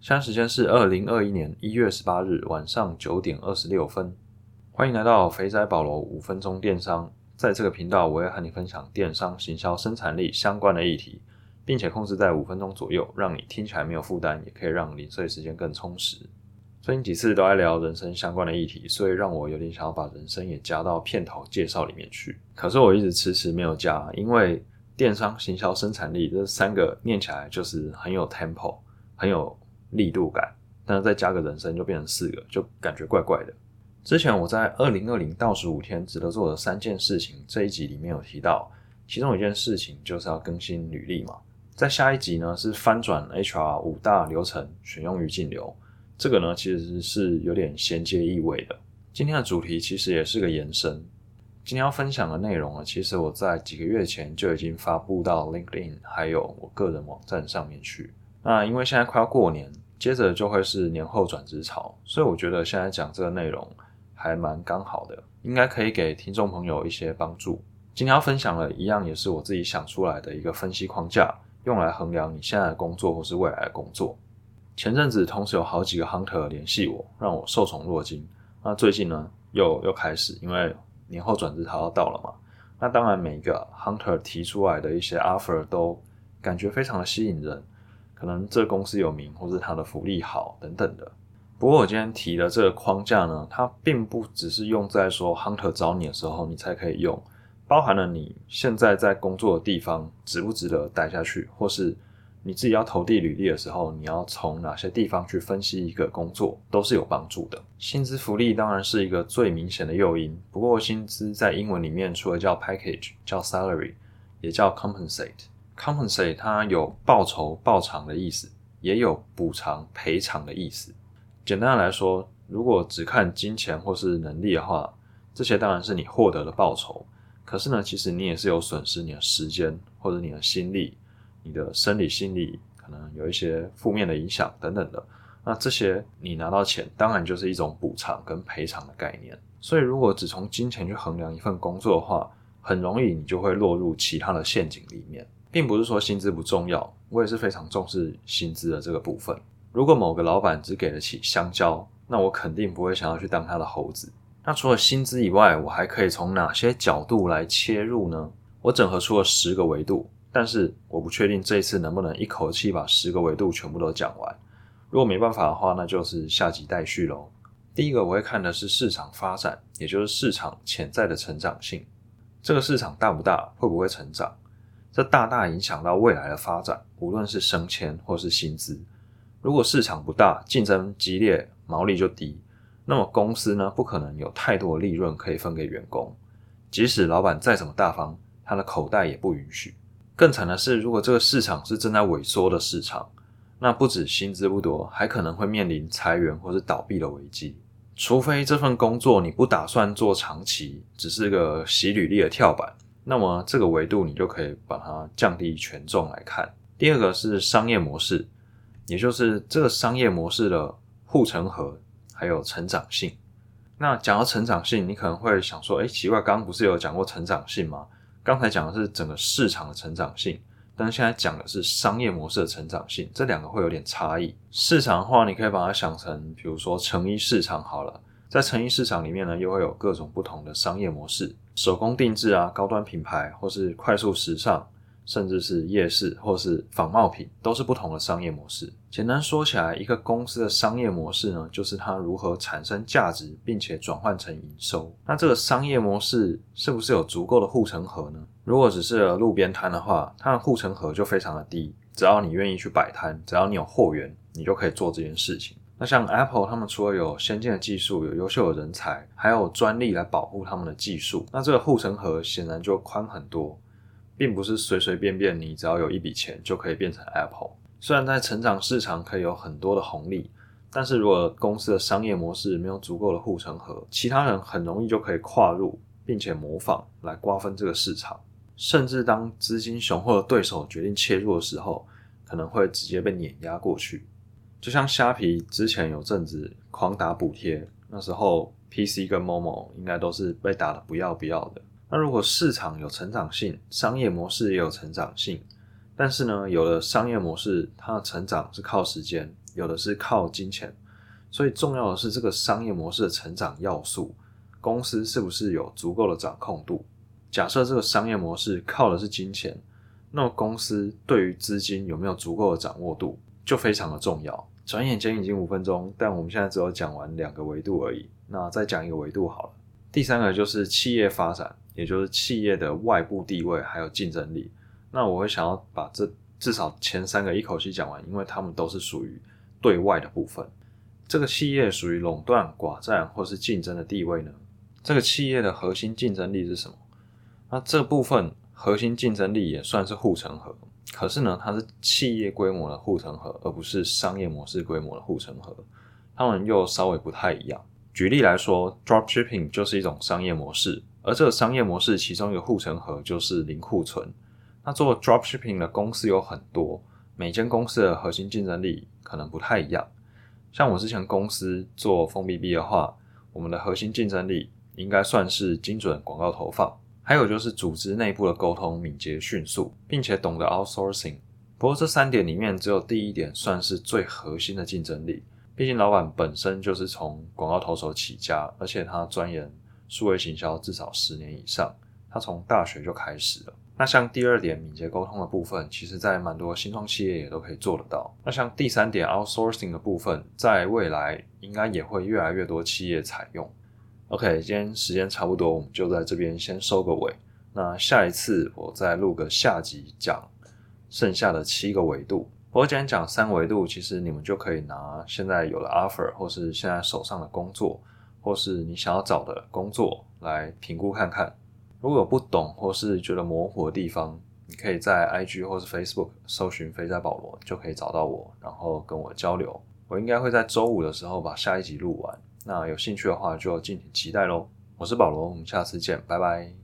现在时间是二零二一年一月十八日晚上九点二十六分。欢迎来到肥仔保罗五分钟电商。在这个频道，我会和你分享电商行销生产力相关的议题，并且控制在五分钟左右，让你听起来没有负担，也可以让零碎时间更充实。最近几次都在聊人生相关的议题，所以让我有点想要把人生也加到片头介绍里面去。可是我一直迟迟没有加，因为电商行销生产力这三个念起来就是很有 tempo，很有。力度感，但是再加个人生就变成四个，就感觉怪怪的。之前我在二零二零倒数五天值得做的三件事情这一集里面有提到，其中一件事情就是要更新履历嘛。在下一集呢是翻转 HR 五大流程，选用于进流。这个呢其实是有点衔接意味的。今天的主题其实也是个延伸。今天要分享的内容呢，其实我在几个月前就已经发布到 LinkedIn 还有我个人网站上面去。那因为现在快要过年。接着就会是年后转职潮，所以我觉得现在讲这个内容还蛮刚好的，应该可以给听众朋友一些帮助。今天要分享的一样也是我自己想出来的一个分析框架，用来衡量你现在的工作或是未来的工作。前阵子同时有好几个 hunter 联系我，让我受宠若惊。那最近呢，又又开始，因为年后转职潮要到了嘛。那当然每一个 hunter 提出来的一些 offer 都感觉非常的吸引人。可能这公司有名，或是它的福利好等等的。不过我今天提的这个框架呢，它并不只是用在说 hunter 找你的时候你才可以用，包含了你现在在工作的地方值不值得待下去，或是你自己要投递履历的时候，你要从哪些地方去分析一个工作，都是有帮助的。薪资福利当然是一个最明显的诱因，不过薪资在英文里面除了叫 package，叫 salary，也叫 compensate。Compensate 它有报酬、报偿的意思，也有补偿、赔偿的意思。简单的来说，如果只看金钱或是能力的话，这些当然是你获得的报酬。可是呢，其实你也是有损失你的时间或者你的心力、你的生理、心理可能有一些负面的影响等等的。那这些你拿到钱，当然就是一种补偿跟赔偿的概念。所以，如果只从金钱去衡量一份工作的话，很容易你就会落入其他的陷阱里面。并不是说薪资不重要，我也是非常重视薪资的这个部分。如果某个老板只给得起香蕉，那我肯定不会想要去当他的猴子。那除了薪资以外，我还可以从哪些角度来切入呢？我整合出了十个维度，但是我不确定这一次能不能一口气把十个维度全部都讲完。如果没办法的话，那就是下集待续喽。第一个我会看的是市场发展，也就是市场潜在的成长性。这个市场大不大，会不会成长？这大大影响到未来的发展，无论是升迁或是薪资。如果市场不大，竞争激烈，毛利就低，那么公司呢不可能有太多的利润可以分给员工。即使老板再怎么大方，他的口袋也不允许。更惨的是，如果这个市场是正在萎缩的市场，那不止薪资不多，还可能会面临裁员或是倒闭的危机。除非这份工作你不打算做长期，只是个洗履历的跳板。那么这个维度你就可以把它降低权重来看。第二个是商业模式，也就是这个商业模式的护城河还有成长性。那讲到成长性，你可能会想说，哎，奇怪，刚刚不是有讲过成长性吗？刚才讲的是整个市场的成长性，但是现在讲的是商业模式的成长性，这两个会有点差异。市场的话，你可以把它想成，比如说成衣市场好了。在成衣市场里面呢，又会有各种不同的商业模式，手工定制啊，高端品牌，或是快速时尚，甚至是夜市或是仿冒品，都是不同的商业模式。简单说起来，一个公司的商业模式呢，就是它如何产生价值，并且转换成营收。那这个商业模式是不是有足够的护城河呢？如果只是路边摊的话，它的护城河就非常的低，只要你愿意去摆摊，只要你有货源，你就可以做这件事情。那像 Apple，他们除了有先进的技术、有优秀的人才，还有专利来保护他们的技术，那这个护城河显然就宽很多，并不是随随便便你只要有一笔钱就可以变成 Apple。虽然在成长市场可以有很多的红利，但是如果公司的商业模式没有足够的护城河，其他人很容易就可以跨入，并且模仿来瓜分这个市场，甚至当资金雄厚的对手决定切入的时候，可能会直接被碾压过去。就像虾皮之前有阵子狂打补贴，那时候 PC 跟 Momo 应该都是被打的不要不要的。那如果市场有成长性，商业模式也有成长性，但是呢，有的商业模式，它的成长是靠时间，有的是靠金钱。所以重要的是这个商业模式的成长要素，公司是不是有足够的掌控度？假设这个商业模式靠的是金钱，那么公司对于资金有没有足够的掌握度，就非常的重要。转眼间已经五分钟，但我们现在只有讲完两个维度而已。那再讲一个维度好了。第三个就是企业发展，也就是企业的外部地位还有竞争力。那我会想要把这至少前三个一口气讲完，因为他们都是属于对外的部分。这个企业属于垄断、寡占或是竞争的地位呢？这个企业的核心竞争力是什么？那这部分核心竞争力也算是护城河，可是呢，它是企业规模的护城河，而不是商业模式规模的护城河，它们又稍微不太一样。举例来说，dropshipping 就是一种商业模式，而这个商业模式其中一个护城河就是零库存。那做 dropshipping 的公司有很多，每间公司的核心竞争力可能不太一样。像我之前公司做封闭币的话，我们的核心竞争力应该算是精准广告投放，还有就是组织内部的沟通敏捷迅速，并且懂得 outsourcing。不过这三点里面，只有第一点算是最核心的竞争力。毕竟老板本身就是从广告投手起家，而且他钻研数位行销至少十年以上，他从大学就开始了。那像第二点敏捷沟通的部分，其实在蛮多新创企业也都可以做得到。那像第三点 outsourcing 的部分，在未来应该也会越来越多企业采用。OK，今天时间差不多，我们就在这边先收个尾。那下一次我再录个下集，讲剩下的七个维度。我今天讲三维度，其实你们就可以拿现在有的 offer，或是现在手上的工作，或是你想要找的工作来评估看看。如果有不懂或是觉得模糊的地方，你可以在 IG 或是 Facebook 搜寻肥仔保罗，就可以找到我，然后跟我交流。我应该会在周五的时候把下一集录完。那有兴趣的话，就敬请期待喽。我是保罗，我们下次见，拜拜。